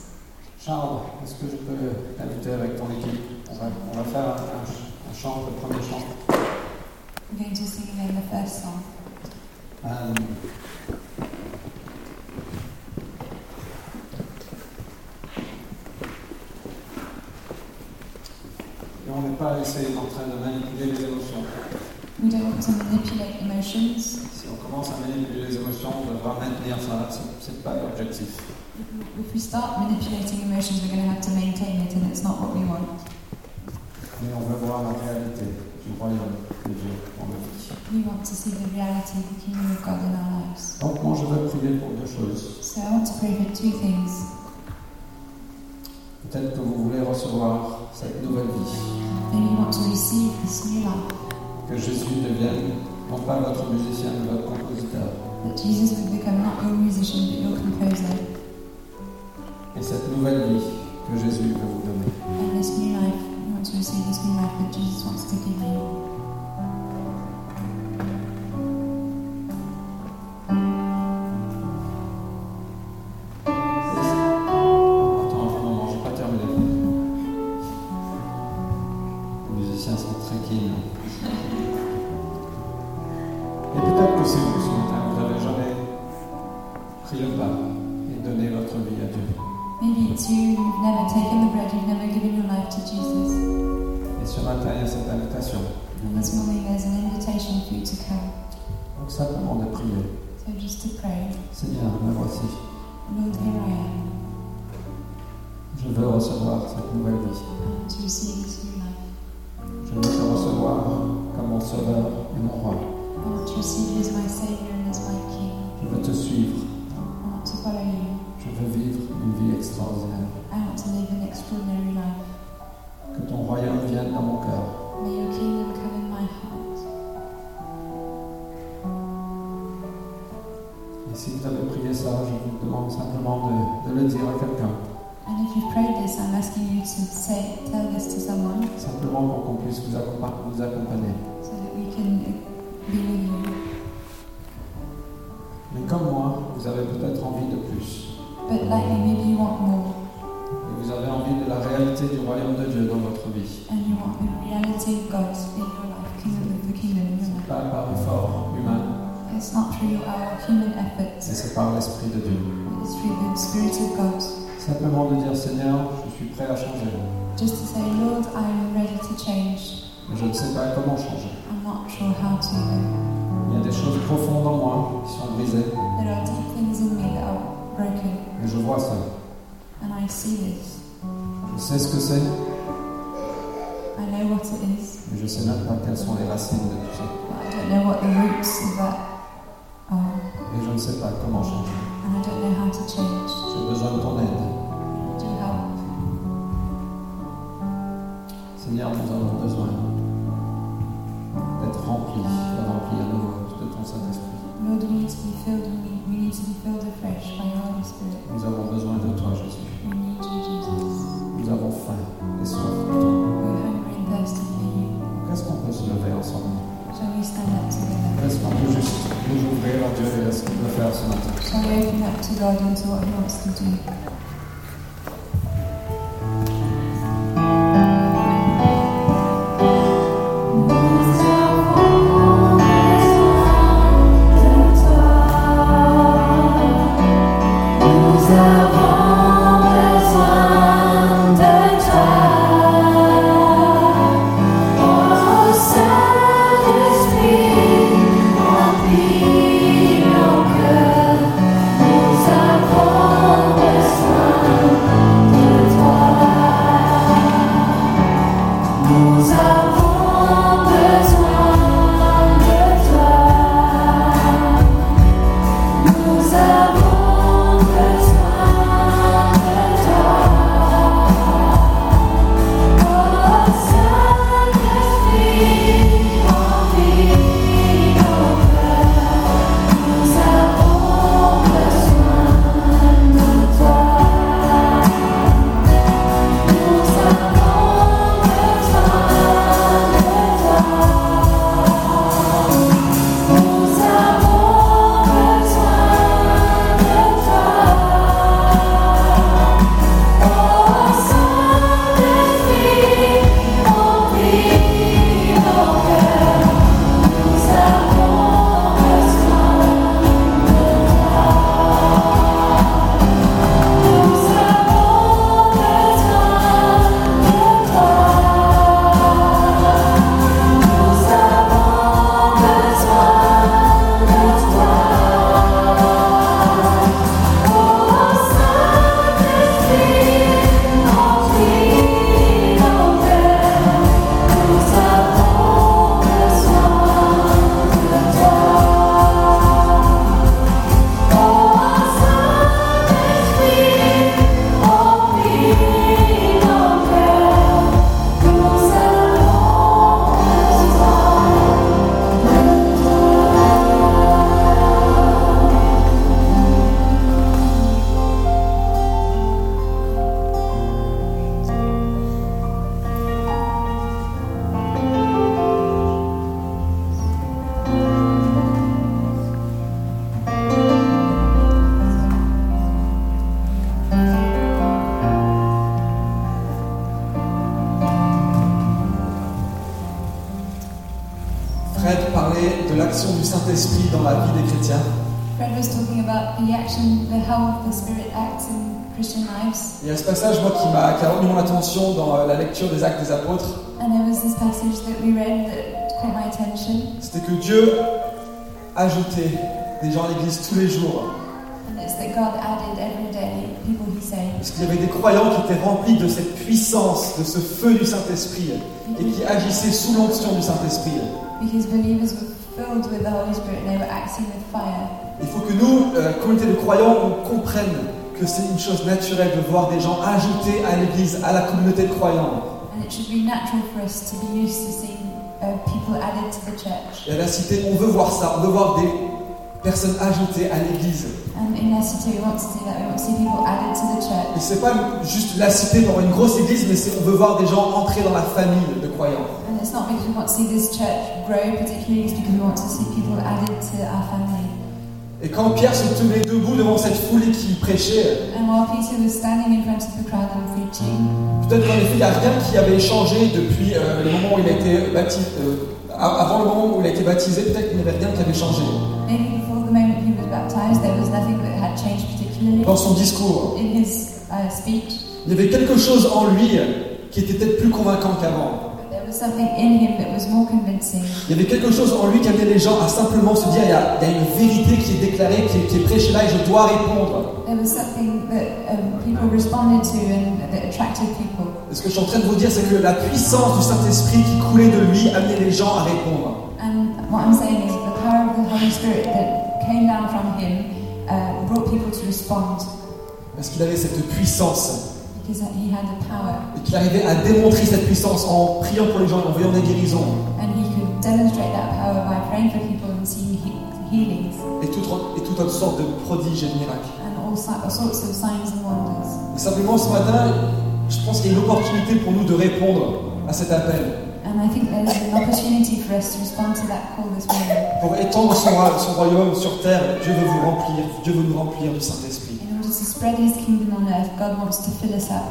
Charles, est-ce que je peux t'inviter avec ton équipe? On va, on va faire un, un- un chant, le premier chant. I'm going to sing again the first song. Euh, et on n'est pas en train de manipuler les émotions. We don't want to manipulate emotions. Si on commence à manipuler les émotions, on devra maintenir ça. C'est- C'est pas l'objectif. If we start manipulating emotions, we're going to have to maintain it, and it's not what we want. Mais on veut voir la réalité du royaume de Dieu dans nos vies. We want to see the reality of the kingdom of God in our lives. Donc moi je veux prier pour deux choses. So I want to pray for two things. Peut-être que vous voulez recevoir cette nouvelle vie. Maybe you want to receive this new life, Que Jésus devienne non pas votre musicien, mais votre compositeur. that Jesus would become not your musician but your composer, Et cette nouvelle vie que Jésus veut vous donner. and this new life, to receive this new life that Jesus wants to give you. Bit like me, maybe you want more, et vous avez envie de la réalité du royaume de Dieu dans votre vie. and you want the reality of God in your life, kingdom of the kingdom in your life. Pas par effort humain, It's not through our human mais c'est par l'Esprit de Dieu. it's through the Spirit of God. Simplement de dire Seigneur, je suis prêt à changer, Just to say, Lord, I am ready to change. mais je ne sais pas comment changer. I'm not sure how to. though. Il y a des choses profondes en moi qui sont brisées, There are deep things in me that are broken, et je vois ça. and I see this. Je sais ce que c'est, I know what it is, mais je sais même pas quelles sont les racines de tout ça. but I don't know what the roots of that are, Et je ne sais pas comment changer. and I don't know how to change. J'ai besoin de ton aide. Seigneur, nous avons besoin d'être remplis, de remplir à nouveau de ton Saint-Esprit. We need to be filled, we need to be filled afresh by your Holy Spirit. Nous avons besoin de toi, Jésus. We need you, Jesus. Nous avons faim et soif de toi. We're hungry and thirsty for you. Qu'est-ce qu'on peut se lever ensemble Shall we stand up together? Est-ce qu'on peut juste nous ouvrir à Dieu et à ce qu'il veut faire ce matin Shall we open up to God and to what He wants to do? Saint-Esprit dans la vie des chrétiens. Fred was talking about the action, the how the Spirit acts in Christian lives. Il y a ce passage, moi, qui m'a qui a retenu mon attention dans euh, la lecture des Actes des Apôtres. And there was this passage that we read that caught my attention, C'était que Dieu ajoutait des gens à l'église tous les jours. and it's that God added every day people he saved. Parce qu'il y avait des croyants qui étaient remplis de cette puissance, de ce feu du Saint-Esprit, et qui agissaient sous l'onction du Saint-Esprit. Because believers were filled with the Holy Spirit and they were acting with fire. Il faut que nous, euh, communauté de croyants, on comprenne que c'est une chose naturelle de voir des gens ajoutés à l'église, à la communauté de croyants. And it should be natural for us to be used to seeing uh, people added to the church. Et à la cité, on veut voir ça, on veut voir des personnes ajoutées à l'église. And in our city, we want to see that. We want to see people added to the Et c'est pas juste la cité pour une grosse église, mais c'est on veut voir des gens entrer dans la famille de croyants. And it's not because we want to see this church grow particularly, it's because we want to see people added to our family. Et quand Pierre se tenait debout devant cette foule qui prêchait, And while Peter was standing in front of the crowd and preaching, peut-être qu'en effet, il n'y a rien qui avait changé depuis euh, le moment où il a été baptisé. euh, a- avant le moment où il a été baptisé, peut-être qu'il n'y avait rien qui avait changé. maybe before the moment he was baptized, there was nothing that had changed particularly Dans son discours, in his uh, speech. il y avait quelque chose en lui qui était peut-être plus convaincant qu'avant. Il y avait quelque chose en lui qui amenait les gens à simplement se dire il y a, il y a une vérité qui est déclarée, qui est, qui est prêchée là et je dois répondre. There was something that um, people responded to and that attracted people. Et ce que je suis en train de vous dire, c'est que la puissance du Saint-Esprit qui coulait de lui amenait les gens à répondre. And what I'm saying is that the power of the Holy Spirit that came down from him uh, brought people to respond Parce qu'il avait cette puissance et qu'il arrivait à démontrer cette puissance en priant pour les gens et en voyant des guérisons et toute, et toute autre sorte de prodiges et de miracles. and all, si- all sorts of signs and wonders. Et simplement ce matin, je pense qu'il y a une opportunité pour nous de répondre à cet appel, And I think there's an opportunity for us to respond to that call this morning. pour étendre son, son royaume sur terre. Dieu veut vous remplir, Dieu veut nous remplir du Saint-Esprit. In order to spread his kingdom on earth, God wants to fill us up.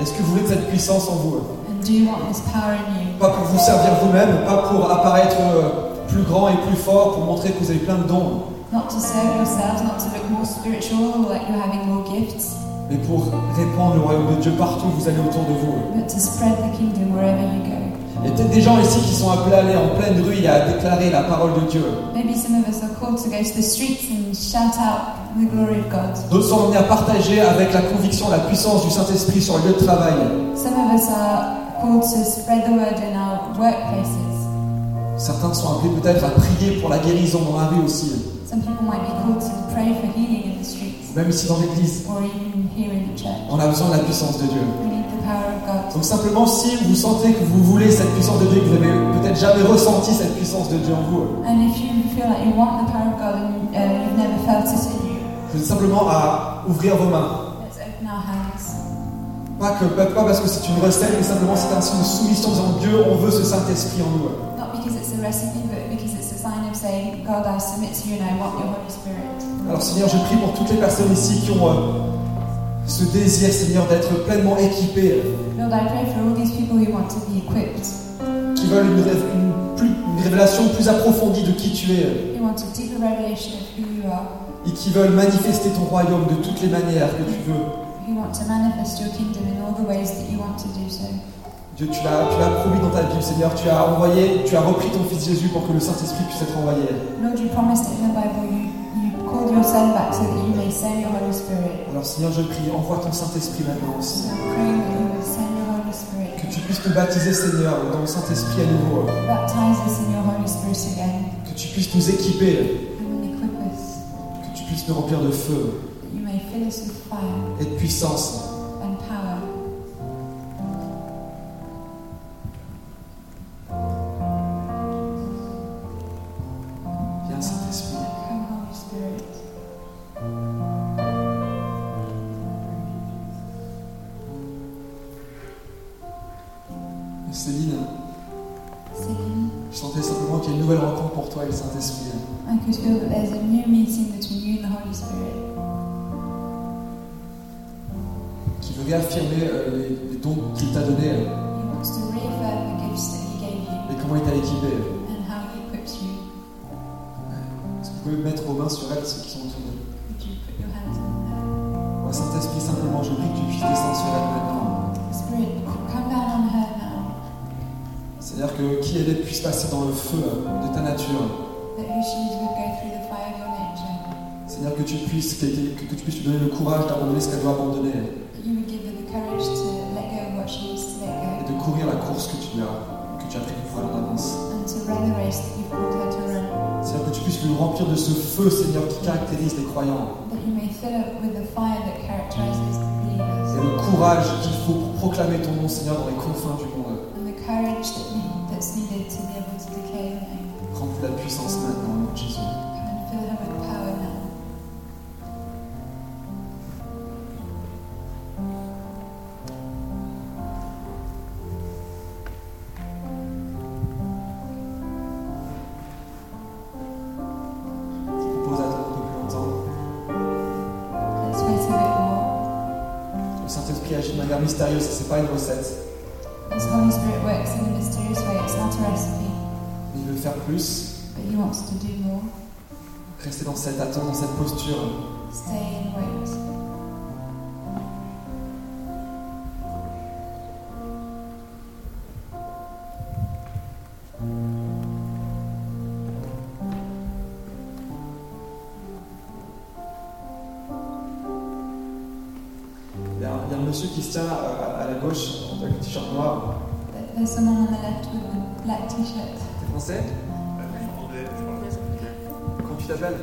Est-ce que vous voulez cette puissance en vous And do you want this power in you? Pas pour vous servir vous-même, pas pour apparaître euh, plus grand et plus fort, pour montrer que vous avez plein de dons, Not to serve yourselves, not to look more spiritual or like you're having more gifts, mais pour répandre le royaume de Dieu partout où vous allez autour de vous. but to spread the kingdom wherever you go. Il y a peut-être des gens ici qui sont appelés à aller en pleine rue et à déclarer la parole de Dieu. D'autres sont amenés à partager avec la conviction la puissance du Saint-Esprit sur le lieu de travail. Certains sont appelés peut-être à prier pour la guérison dans la rue aussi, Some people might be called to pray for healing in the streets même ici dans l'église. On a besoin de la puissance de Dieu. Donc simplement, si vous sentez que vous voulez cette puissance de Dieu, que vous n'avez peut-être jamais ressenti cette puissance de Dieu en vous, and uh, you, vous êtes simplement à ouvrir vos mains. let's open our hands. Pas, que, pas parce que c'est une recette, mais simplement c'est un signe de soumission en disant Dieu, on veut ce Saint-Esprit en nous. Spirit. Alors Seigneur, je prie pour toutes les personnes ici qui ont euh, ce désir, Seigneur, d'être pleinement équipées, Lord, I pray for all these people who want to be equipped, qui veulent une, rév- une plus- une révélation plus approfondie de qui tu es, who want a deeper revelation of who you are, et qui veulent manifester ton royaume de toutes les manières que tu veux. who want to manifest your kingdom in all the ways that you want to do so. Dieu, tu l'as, tu l'as promis dans ta Bible, Seigneur, tu as envoyé, tu as repris ton Fils Jésus pour que le Saint-Esprit puisse être envoyé. Lord, you promised it in the Bible. You, you called your Son back so that you may send your Holy Spirit. Alors Seigneur, je prie, envoie ton Saint-Esprit maintenant. So I'm praying that you would send your Holy Spirit. Que tu puisses nous baptiser, Seigneur, dans le Saint-Esprit à nouveau. Baptize us in your Holy Spirit again Que tu puisses nous équiper, and equip us, que tu puisses nous remplir de feu that you may fill us with fire et de puissance. Saint-Esprit, simplement, je prie que tu puisses descendre sur elle maintenant. Spirit, come down on her now. C'est-à-dire que qui elle est puisse passer dans le feu de ta nature. That who she is would go through the fire of your nature. Seigneur, que tu puisses, que, que- que tu puisses lui donner le courage d'abandonner ce qu'elle doit abandonner That you would give her the courage to let go of what she needs to let et go. de courir la course que tu as, que tu as prévue pour elle en avance. And to run the race that you've called her to run. Seigneur, que tu puisses lui remplir de ce feu, Seigneur, qui caractérise les croyants. Et le courage qu'il faut pour proclamer ton nom, Seigneur, dans les confins du monde. And the courage that need, mystérieuse, c'est pas une recette. This Holy Spirit works in a mysterious way. It's not a recipe, Il veut faire plus, but He wants to do more. rester dans cette attente, dans cette posture. Stay and wait. With a black t-shirt. T'es français? Comment tu t'appelles?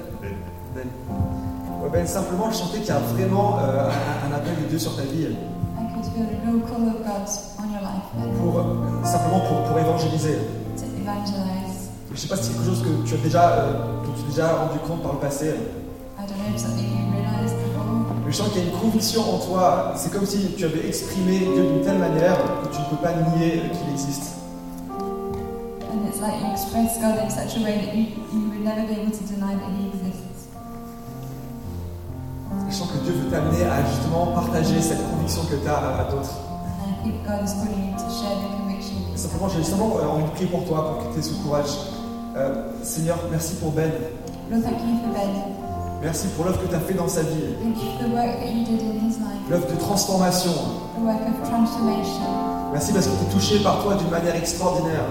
Ben. Ouais, Ben, simplement, je sentais qu'il y a vraiment euh, un, un appel de Dieu sur ta vie I could feel the real call of God on your life then, pour euh, simplement pour, pour évangéliser. to evangelize. Je sais pas si c'est quelque chose que tu as déjà, euh, dont tu t'es déjà rendu compte par le passé. I don't know if something you realized before, Mais je sens qu'il y a une conviction en toi. C'est comme si tu avais exprimé Dieu d'une telle manière que tu ne peux pas nier euh, qu'il existe. And it's like you express God in such a way that you, you would never be able to deny that He exists. Et je sens que Dieu veut t'amener à justement partager cette conviction que tu as à, à d'autres. And I think God is calling you to share the conviction. Et Simplement, j'ai simplement euh, envie de prier pour toi, pour que tu aies ce courage. Euh, Seigneur, merci pour Ben. Lord, thank you for Ben. Merci pour l'œuvre que tu as fait dans sa vie. Thank you for the work that you did in his life, L'œuvre de transformation. Merci parce qu'il est touché par toi d'une manière extraordinaire.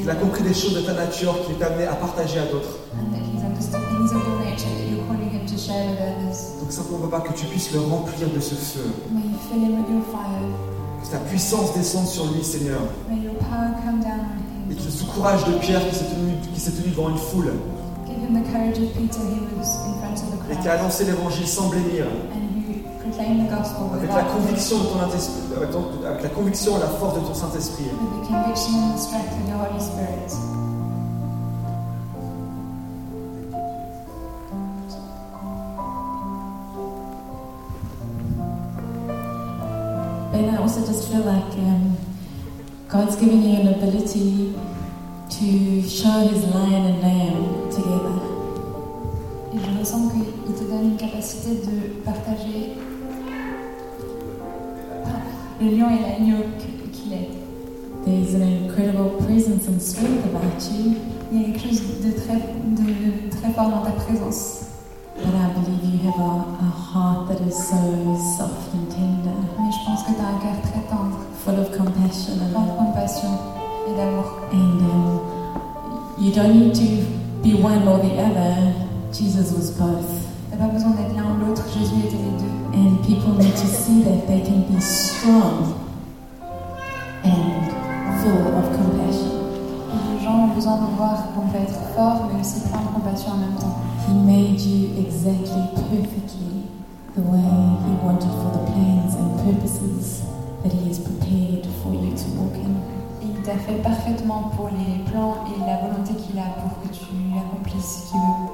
Qu'il a compris des choses de ta nature qu'il est amené à partager à d'autres. and that he's understood things of your nature that you're calling him to share with others. Donc simplement, papa, que tu puisses le remplir de ce feu. Que ta puissance descende sur lui, Seigneur. May your power come down on Et ait ce courage de Pierre qui s'est tenu, devant une foule Give him the courage of Peter who was in front of the et qui a annoncé l'évangile sans blêmir. The gospel Avec la conviction de ton Saint-Esprit, avec, ton- avec la conviction et la force de ton Saint-Esprit. with the conviction and the strength of your Holy Spirit. And I also just feel like um, God's given you an ability to show His lion and lamb together. Et je ressens qu'il te donne une capacité de partager le lion et l'agneau qu'il est. There's an incredible presence and strength about you, Il y a quelque chose de très, de très fort dans ta présence. but I believe you have a, a heart that is so soft and tender, Mais je pense que tu as un cœur très tendre, full of compassion plein de compassion et d'amour. And um, you don't need to be one or the other. Jesus was both. Tu n'as pas besoin d'être l'un ou l'autre, Jésus était les deux. People need to see that they can be strong and full of compassion. Et les gens ont besoin de voir qu'on peut être fort, mais aussi plein de compassion en même temps. He made you exactly perfectly the way He wanted for the plans and purposes that He has prepared for you to walk in. Il t'a fait parfaitement pour les plans et la volonté qu'il a pour que tu accomplisses ce qu'il veut.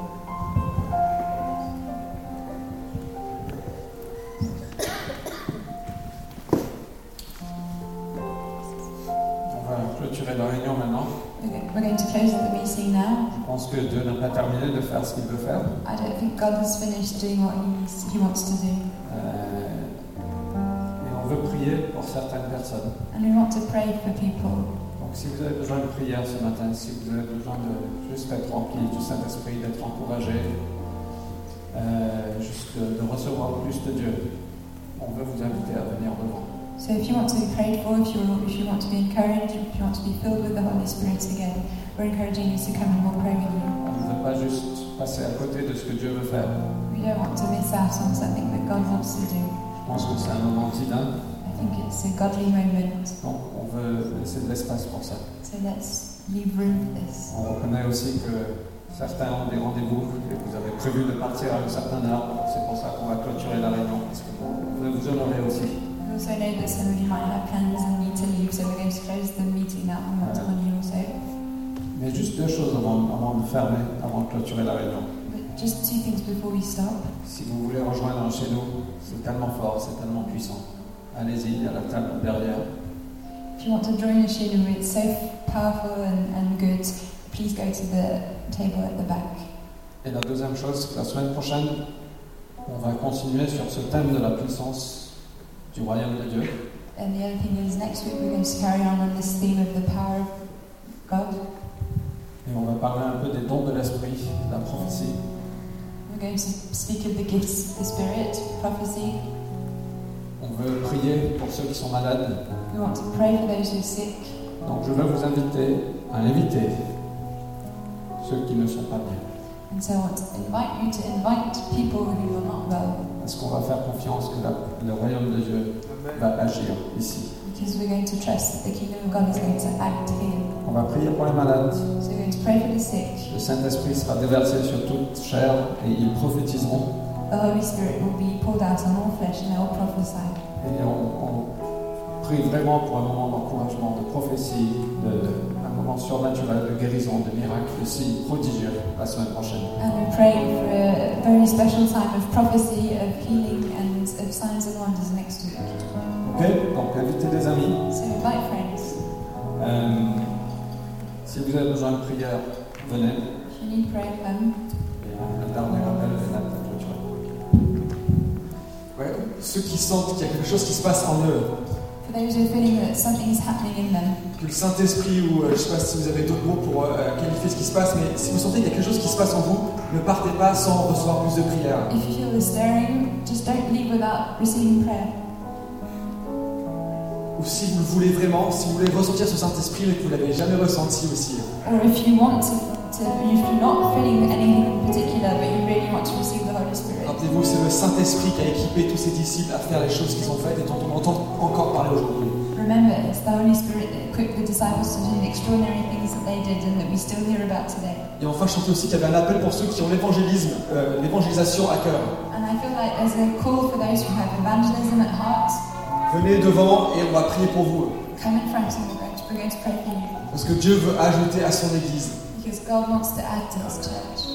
Ce qu'il veut faire. I don't think God has finished doing what he wants to do. Euh, et on veut prier pour certaines personnes. And we want to pray for people. Donc si vous avez besoin de prière ce matin, si vous avez besoin de juste être rempli du Saint-Esprit, d'être encouragé, euh, juste de, de recevoir plus de Dieu, on veut vous inviter à venir devant. So if you want to be prayed for, if you, if you want to be encouraged, if you want to be filled with the Holy Spirit again, we're encouraging you to come and we'll pray with you. On ne veut pas juste passer à côté de ce que Dieu veut faire. We don't want to miss out on something that God wants to do. Je pense que c'est un moment divin, I think it's a godly moment. donc on veut laisser de l'espace pour ça. So let's leave room for this. On reconnaît aussi que certains ont des rendez-vous et vous avez prévu de partir à un certain heure. C'est pour ça qu'on va clôturer la réunion, parce qu'on veut vous honorer aussi. We also know that some of you might have plans and need to leave, so we're going to close the meeting now and to honor you also. Mais juste deux choses avant, avant de fermer, avant de clôturer la réunion. But just two things before we stop. Si vous voulez rejoindre chez nous, c'est tellement fort, c'est tellement puissant. Allez-y, il y a la table derrière. If you want to join us, Shilu, it's so powerful and, and good. Please go to the table at the back. Et la deuxième chose, la semaine prochaine, On va continuer sur ce thème de la puissance du royaume de Dieu. And the other thing is, next week we're going to carry on on this theme of the power of God. Et on va parler un peu des dons de l'esprit, de la prophétie. We're going to speak of the gifts of the Spirit, prophecy. On veut prier pour ceux qui sont malades. We want to pray for those who are sick. Donc je veux vous inviter à inviter ceux qui ne sont pas bien. And so I want to invite you to invite people who are not well, Parce qu'on va faire confiance que la- le royaume de Dieu va agir ici? because we're going to trust that the kingdom of God is going to act here. On va prier pour les malades. So to pray for the sick. Le Saint-Esprit sera déversé sur toute chair et ils prophétiseront. The Holy Spirit will be poured out on all flesh and they will prophesy. Et on, on prie vraiment pour un moment d'encouragement, de prophétie, de, un moment surnaturel de guérison, de miracle, de signes prodigieux la semaine prochaine. And we're praying for a very special time of prophecy, of healing, and of signs and wonders next week. Ok? Donc invitez des amis. So invite friends. Euh, si vous avez besoin de prière, venez. Et là pour clôturer. Ouais, ceux qui sentent qu'il y a quelque chose qui se passe en eux, que le Saint-Esprit, ou euh, je ne sais pas si vous avez d'autres mots pour euh, qualifier ce qui se passe, mais si vous sentez qu'il y a quelque chose qui se passe en vous, ne partez pas sans recevoir plus de prières. if you feel the stirring, just don't leave without receiving prayer. Ou si vous le voulez vraiment, si vous voulez ressentir ce Saint-Esprit mais que vous ne l'avez jamais ressenti aussi, Or if you want to, to, if you're not feeling anything in particular, but you really want to receive the Holy Spirit, rappelez-vous, c'est le Saint-Esprit qui a équipé tous ses disciples à faire les choses qu'ils ont faites et dont on entend encore parler aujourd'hui. remember it's the Holy Spirit that equipped the disciples to do the extraordinary things that they did and that we still hear about today. Et enfin, je sentais aussi qu'il y avait un appel pour ceux qui ont l'évangélisme, euh, l'évangélisation à cœur. And I feel like there's a call for those who have evangelism at heart. Venez devant et on va prier pour vous. Come in front and we're going to, we're going to pray for you. Parce que Dieu veut ajouter à son Église. Because God wants to add to His church.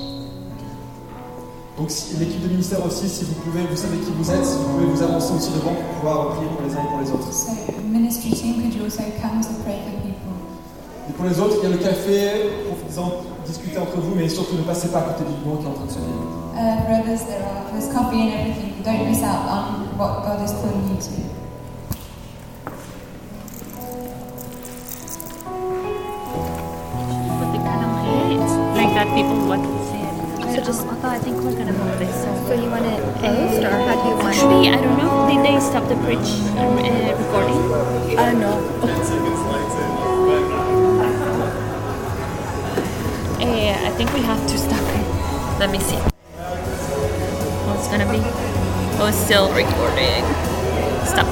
Donc si- l'équipe de ministère aussi, si vous pouvez, vous savez qui vous êtes, si vous pouvez vous avancer aussi devant pour pouvoir prier pour les uns et pour les autres. So, ministry team, could you also come to pray for people? Et pour les autres, il y a le café, profitez-en, discutez entre vous, mais surtout ne passez pas à côté du moment qui est en train de se vivre. Uh, for others, there are, there's coffee and everything. Don't miss out on what God is calling you to. That people what we said. So just- although I think we're gonna move this. So you want it paused, or how do you want Actually, I don't know. Did they stop the preach uh, uh, recording? I don't know. Uh, I think we have to stop it. Let me see. What's gonna be. Oh, it's still recording. Stop.